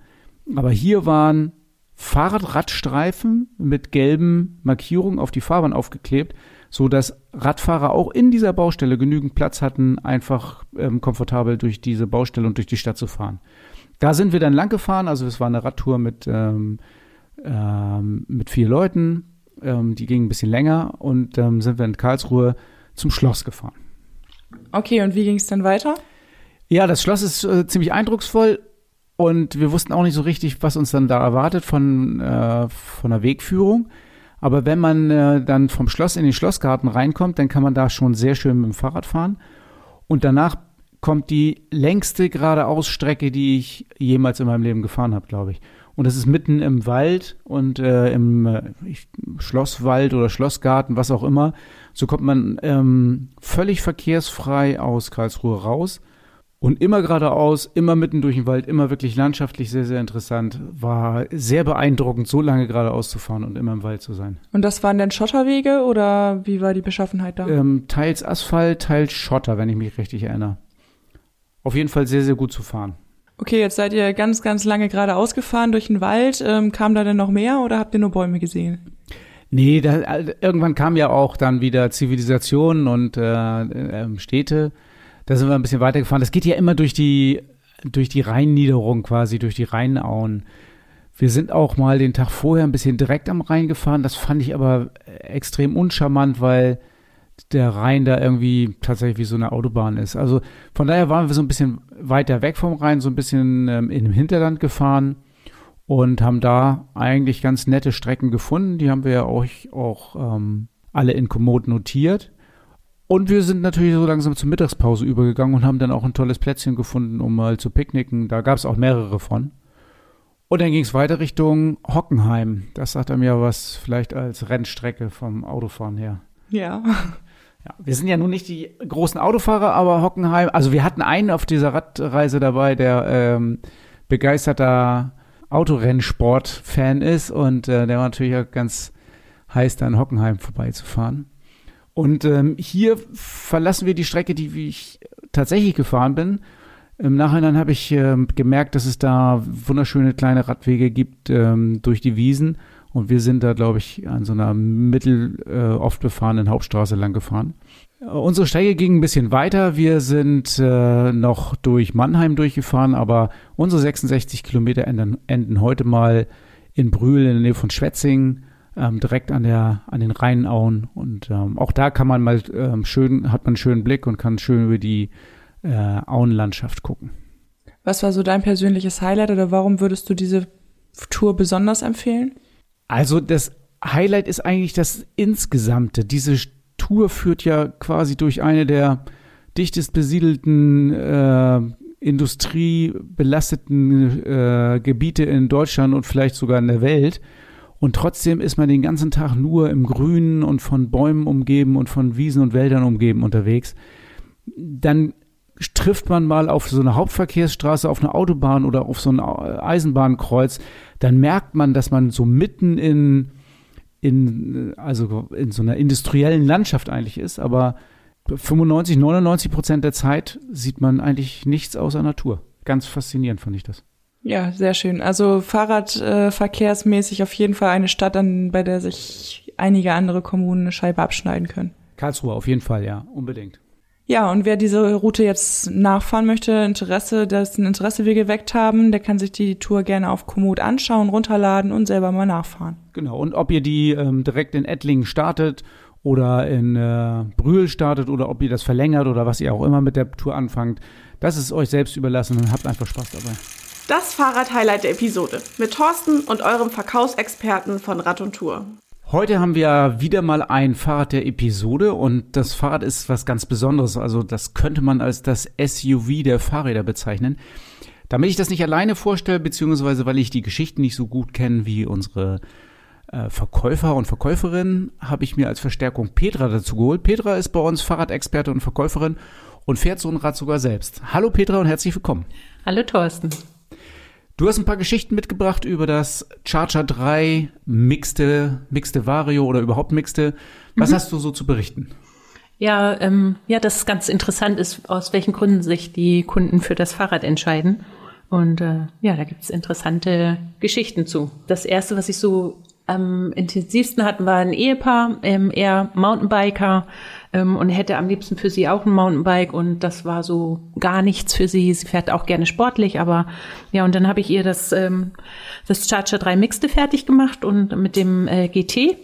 Aber hier waren Fahrradradstreifen mit gelben Markierungen auf die Fahrbahn aufgeklebt, so dass Radfahrer auch in dieser Baustelle genügend Platz hatten, einfach ähm, komfortabel durch diese Baustelle und durch die Stadt zu fahren. Da sind wir dann lang gefahren, also es war eine Radtour mit, ähm, ähm, mit vier Leuten, ähm, die ging ein bisschen länger und ähm, sind wir in Karlsruhe zum Schloss gefahren. Okay, und wie ging es dann weiter? Ja, das Schloss ist äh, ziemlich eindrucksvoll und wir wussten auch nicht so richtig, was uns dann da erwartet von, äh, von der Wegführung. Aber wenn man äh, dann vom Schloss in den Schlossgarten reinkommt, dann kann man da schon sehr schön mit dem Fahrrad fahren. Und danach kommt die längste geradeausstrecke, die ich jemals in meinem Leben gefahren habe, glaube ich. Und das ist mitten im Wald und äh, im äh, Schlosswald oder Schlossgarten, was auch immer. So kommt man ähm, völlig verkehrsfrei aus Karlsruhe raus und immer geradeaus, immer mitten durch den Wald, immer wirklich landschaftlich sehr, sehr interessant. War sehr beeindruckend, so lange geradeaus zu fahren und immer im Wald zu sein. Und das waren denn Schotterwege oder wie war die Beschaffenheit da? Ähm, teils Asphalt, teils Schotter, wenn ich mich richtig erinnere. Auf jeden Fall sehr, sehr gut zu fahren. Okay, jetzt seid ihr ganz, ganz lange geradeaus gefahren durch den Wald. Ähm, kam da denn noch mehr oder habt ihr nur Bäume gesehen? Nee, da, äh, irgendwann kam ja auch dann wieder Zivilisation und äh, äh, Städte. Da sind wir ein bisschen weitergefahren. Das geht ja immer durch die, durch die Rheinniederung quasi, durch die Rheinauen. Wir sind auch mal den Tag vorher ein bisschen direkt am Rhein gefahren. Das fand ich aber extrem uncharmant, weil der Rhein da irgendwie tatsächlich wie so eine Autobahn ist. Also von daher waren wir so ein bisschen weiter weg vom Rhein, so ein bisschen ähm, in dem Hinterland gefahren und haben da eigentlich ganz nette Strecken gefunden. Die haben wir ja auch, auch ähm, alle in Komoot notiert. Und wir sind natürlich so langsam zur Mittagspause übergegangen und haben dann auch ein tolles Plätzchen gefunden, um mal zu picknicken. Da gab es auch mehrere von. Und dann ging es weiter Richtung Hockenheim. Das sagt er mir was vielleicht als Rennstrecke vom Autofahren her. Ja. Ja, wir sind ja nun nicht die großen Autofahrer, aber Hockenheim, also wir hatten einen auf dieser Radreise dabei, der ähm, begeisterter Autorennsport-Fan ist und äh, der war natürlich auch ganz heiß, da in Hockenheim vorbeizufahren. Und ähm, hier verlassen wir die Strecke, die ich tatsächlich gefahren bin. Im Nachhinein habe ich ähm, gemerkt, dass es da wunderschöne kleine Radwege gibt ähm, durch die Wiesen. Und wir sind da, glaube ich, an so einer mittel äh, oft befahrenen Hauptstraße lang gefahren. Äh, unsere Strecke ging ein bisschen weiter. Wir sind äh, noch durch Mannheim durchgefahren, aber unsere 66 Kilometer enden, enden heute mal in Brühl in der Nähe von Schwetzingen ähm, direkt an der an den Rheinauen und ähm, auch da kann man mal ähm, schön hat man einen schönen Blick und kann schön über die äh, Auenlandschaft gucken. Was war so dein persönliches Highlight oder warum würdest du diese Tour besonders empfehlen? Also das Highlight ist eigentlich das insgesamte. Diese Tour führt ja quasi durch eine der dichtest besiedelten äh, industriebelasteten äh, Gebiete in Deutschland und vielleicht sogar in der Welt. Und trotzdem ist man den ganzen Tag nur im Grünen und von Bäumen umgeben und von Wiesen und Wäldern umgeben unterwegs. Dann trifft man mal auf so eine Hauptverkehrsstraße, auf eine Autobahn oder auf so ein Eisenbahnkreuz, dann merkt man, dass man so mitten in, in, also in so einer industriellen Landschaft eigentlich ist, aber 95, 99 Prozent der Zeit sieht man eigentlich nichts außer Natur. Ganz faszinierend fand ich das. Ja, sehr schön. Also Fahrradverkehrsmäßig äh, auf jeden Fall eine Stadt, an, bei der sich einige andere Kommunen eine Scheibe abschneiden können. Karlsruhe auf jeden Fall, ja, unbedingt. Ja, und wer diese Route jetzt nachfahren möchte, Interesse, dessen Interesse wir geweckt haben, der kann sich die Tour gerne auf Komoot anschauen, runterladen und selber mal nachfahren. Genau, und ob ihr die ähm, direkt in Ettlingen startet oder in äh, Brühl startet oder ob ihr das verlängert oder was ihr auch immer mit der Tour anfangt, das ist euch selbst überlassen und habt einfach Spaß dabei. Das Fahrrad-Highlight der Episode mit Thorsten und eurem Verkaufsexperten von Rad und Tour. Heute haben wir wieder mal ein Fahrrad der Episode und das Fahrrad ist was ganz Besonderes. Also das könnte man als das SUV der Fahrräder bezeichnen. Damit ich das nicht alleine vorstelle, beziehungsweise weil ich die Geschichten nicht so gut kenne wie unsere äh, Verkäufer und Verkäuferinnen, habe ich mir als Verstärkung Petra dazu geholt. Petra ist bei uns Fahrradexperte und Verkäuferin und fährt so ein Rad sogar selbst. Hallo Petra und herzlich willkommen. Hallo Thorsten. Du hast ein paar Geschichten mitgebracht über das Charger 3 Mixte, Mixte Vario oder überhaupt Mixte. Was mhm. hast du so zu berichten? Ja, ähm, ja, das ist ganz interessant ist, aus welchen Gründen sich die Kunden für das Fahrrad entscheiden. Und äh, ja, da gibt es interessante Geschichten zu. Das erste, was ich so am intensivsten hatten, war ein Ehepaar, ähm, er Mountainbiker ähm, und hätte am liebsten für sie auch ein Mountainbike und das war so gar nichts für sie. Sie fährt auch gerne sportlich, aber ja, und dann habe ich ihr das, ähm, das Charger 3 Mixte fertig gemacht und mit dem äh, GT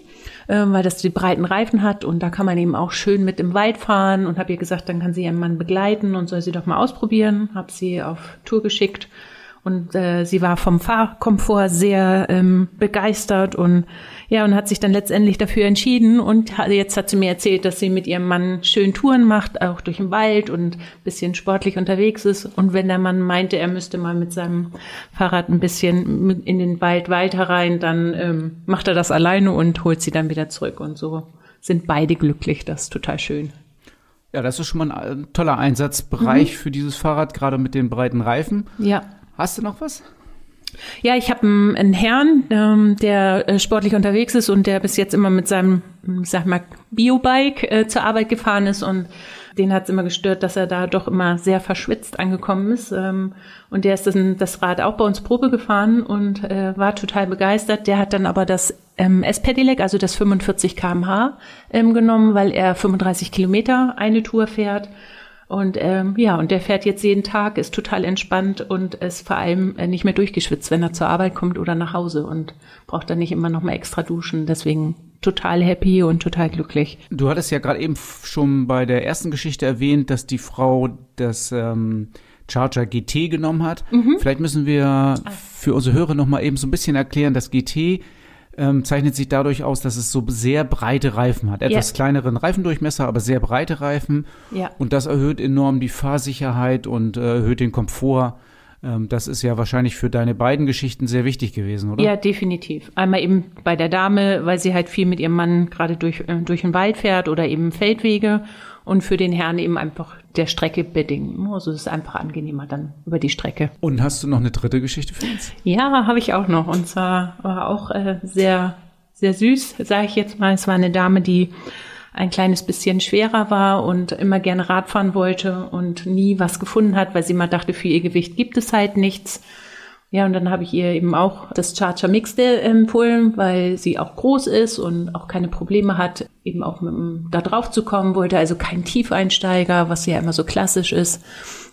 ähm, weil das die breiten Reifen hat und da kann man eben auch schön mit im Wald fahren und habe ihr gesagt, dann kann sie ihren Mann begleiten und soll sie doch mal ausprobieren. Habe sie auf Tour geschickt und äh, sie war vom Fahrkomfort sehr ähm, begeistert und ja, und hat sich dann letztendlich dafür entschieden. Und jetzt hat sie mir erzählt, dass sie mit ihrem Mann schön Touren macht, auch durch den Wald und bisschen sportlich unterwegs ist. Und wenn der Mann meinte, er müsste mal mit seinem Fahrrad ein bisschen in den Wald weiter rein, dann ähm, macht er das alleine und holt sie dann wieder zurück. Und so sind beide glücklich. Das ist total schön. Ja, das ist schon mal ein toller Einsatzbereich mhm. für dieses Fahrrad, gerade mit den breiten Reifen. Ja. Hast du noch was? Ja, ich habe einen, Herrn, ähm, der äh, sportlich unterwegs ist und der bis jetzt immer mit seinem, sag mal, Biobike äh, zur Arbeit gefahren ist und den hat es immer gestört, dass er da doch immer sehr verschwitzt angekommen ist. Ähm, und der ist das, das Rad auch bei uns Probe gefahren und äh, war total begeistert. Der hat dann aber das ähm, S-Pedelec, also das 45 kmh, ähm, genommen, weil er 35 Kilometer eine Tour fährt und ähm, ja, und der fährt jetzt jeden Tag, ist total entspannt und ist vor allem äh, nicht mehr durchgeschwitzt, wenn er zur Arbeit kommt oder nach Hause und braucht dann nicht immer noch mal extra duschen. Deswegen total happy und total glücklich. Du hattest ja gerade eben schon bei der ersten Geschichte erwähnt, dass die Frau das ähm, Charger GT genommen hat. Mhm. Vielleicht müssen wir für unsere Hörer noch mal eben so ein bisschen erklären, dass GT ähm, zeichnet sich dadurch aus, dass es so sehr breite Reifen hat. Etwas ja. kleineren Reifendurchmesser, aber sehr breite Reifen. Ja. Und das erhöht enorm die Fahrsicherheit und äh, erhöht den Komfort. Ähm, das ist ja wahrscheinlich für deine beiden Geschichten sehr wichtig gewesen, oder? Ja, definitiv. Einmal eben bei der Dame, weil sie halt viel mit ihrem Mann gerade durch, äh, durch den Wald fährt oder eben Feldwege und für den Herrn eben einfach der Strecke bedingen. Also es ist einfach angenehmer dann über die Strecke. Und hast du noch eine dritte Geschichte für uns? Ja, habe ich auch noch. Und zwar war auch äh, sehr, sehr süß, sage ich jetzt mal. Es war eine Dame, die ein kleines bisschen schwerer war und immer gerne Radfahren wollte und nie was gefunden hat, weil sie mal dachte, für ihr Gewicht gibt es halt nichts. Ja, und dann habe ich ihr eben auch das Charger Mixte empfohlen, weil sie auch groß ist und auch keine Probleme hat, eben auch mit dem, da drauf zu kommen wollte, also kein Tiefeinsteiger, was ja immer so klassisch ist.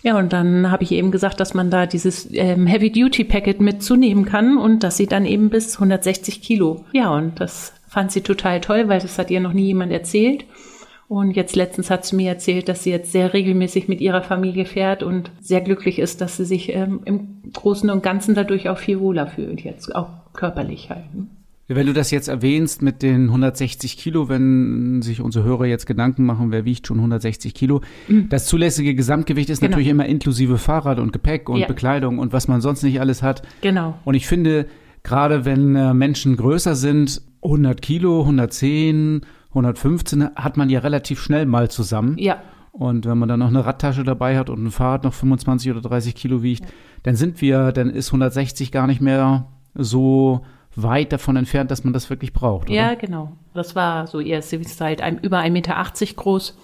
Ja, und dann habe ich eben gesagt, dass man da dieses ähm, Heavy Duty Packet mitzunehmen kann und dass sie dann eben bis 160 Kilo. Ja, und das fand sie total toll, weil das hat ihr noch nie jemand erzählt. Und jetzt letztens hat sie mir erzählt, dass sie jetzt sehr regelmäßig mit ihrer Familie fährt und sehr glücklich ist, dass sie sich ähm, im Großen und Ganzen dadurch auch viel wohler fühlt, jetzt auch körperlich halt. Ne? Wenn du das jetzt erwähnst mit den 160 Kilo, wenn sich unsere Hörer jetzt Gedanken machen, wer wiegt schon 160 Kilo, mhm. das zulässige Gesamtgewicht ist genau. natürlich immer inklusive Fahrrad und Gepäck und ja. Bekleidung und was man sonst nicht alles hat. Genau. Und ich finde, gerade wenn äh, Menschen größer sind, 100 Kilo, 110, 115 hat man ja relativ schnell mal zusammen. Ja. Und wenn man dann noch eine Radtasche dabei hat und ein Fahrrad noch 25 oder 30 Kilo wiegt, ja. dann sind wir, dann ist 160 gar nicht mehr so weit davon entfernt, dass man das wirklich braucht. Oder? Ja, genau. Das war so, ihr ist halt über 1,80 Meter groß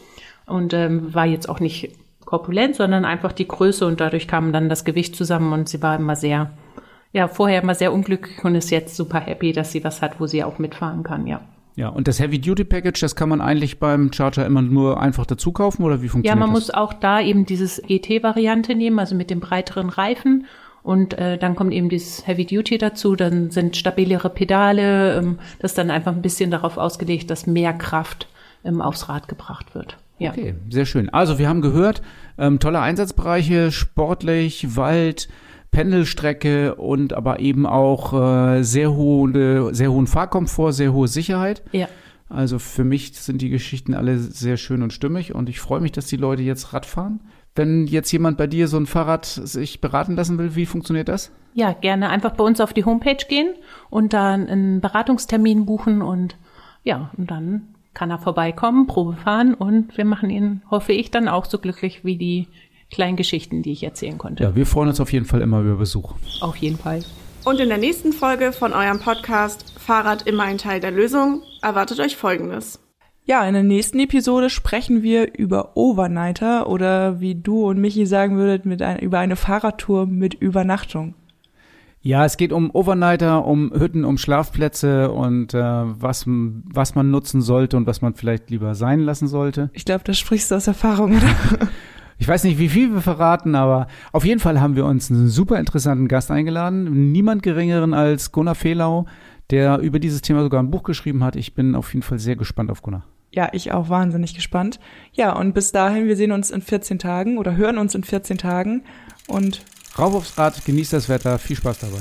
und ähm, war jetzt auch nicht korpulent, sondern einfach die Größe und dadurch kam dann das Gewicht zusammen und sie war immer sehr, ja, vorher immer sehr unglücklich und ist jetzt super happy, dass sie was hat, wo sie auch mitfahren kann, ja. Ja, und das Heavy Duty Package, das kann man eigentlich beim Charger immer nur einfach dazu kaufen oder wie funktioniert das? Ja, man das? muss auch da eben dieses GT-Variante nehmen, also mit dem breiteren Reifen. Und äh, dann kommt eben dieses Heavy Duty dazu, dann sind stabilere Pedale, ähm, das ist dann einfach ein bisschen darauf ausgelegt, dass mehr Kraft ähm, aufs Rad gebracht wird. Ja. Okay, sehr schön. Also wir haben gehört, ähm, tolle Einsatzbereiche, sportlich, Wald, Pendelstrecke und aber eben auch äh, sehr hohe, sehr hohen Fahrkomfort, sehr hohe Sicherheit. Ja. Also für mich sind die Geschichten alle sehr schön und stimmig und ich freue mich, dass die Leute jetzt Rad fahren. Wenn jetzt jemand bei dir so ein Fahrrad sich beraten lassen will, wie funktioniert das? Ja, gerne einfach bei uns auf die Homepage gehen und dann einen Beratungstermin buchen und ja, und dann kann er vorbeikommen, Probe fahren und wir machen ihn, hoffe ich, dann auch so glücklich wie die kleinen Geschichten, die ich erzählen konnte. Ja, wir freuen uns auf jeden Fall immer über Besuch. Auf jeden Fall. Und in der nächsten Folge von eurem Podcast Fahrrad immer ein Teil der Lösung erwartet euch Folgendes. Ja, in der nächsten Episode sprechen wir über Overnighter oder wie du und Michi sagen würdet, mit ein, über eine Fahrradtour mit Übernachtung. Ja, es geht um Overnighter, um Hütten, um Schlafplätze und äh, was, was man nutzen sollte und was man vielleicht lieber sein lassen sollte. Ich glaube, da sprichst du aus Erfahrung, oder? Ich weiß nicht, wie viel wir verraten, aber auf jeden Fall haben wir uns einen super interessanten Gast eingeladen. Niemand geringeren als Gunnar Fehlau, der über dieses Thema sogar ein Buch geschrieben hat. Ich bin auf jeden Fall sehr gespannt auf Gunnar. Ja, ich auch wahnsinnig gespannt. Ja, und bis dahin, wir sehen uns in 14 Tagen oder hören uns in 14 Tagen und Rauf aufs Rad, genießt das Wetter, viel Spaß dabei.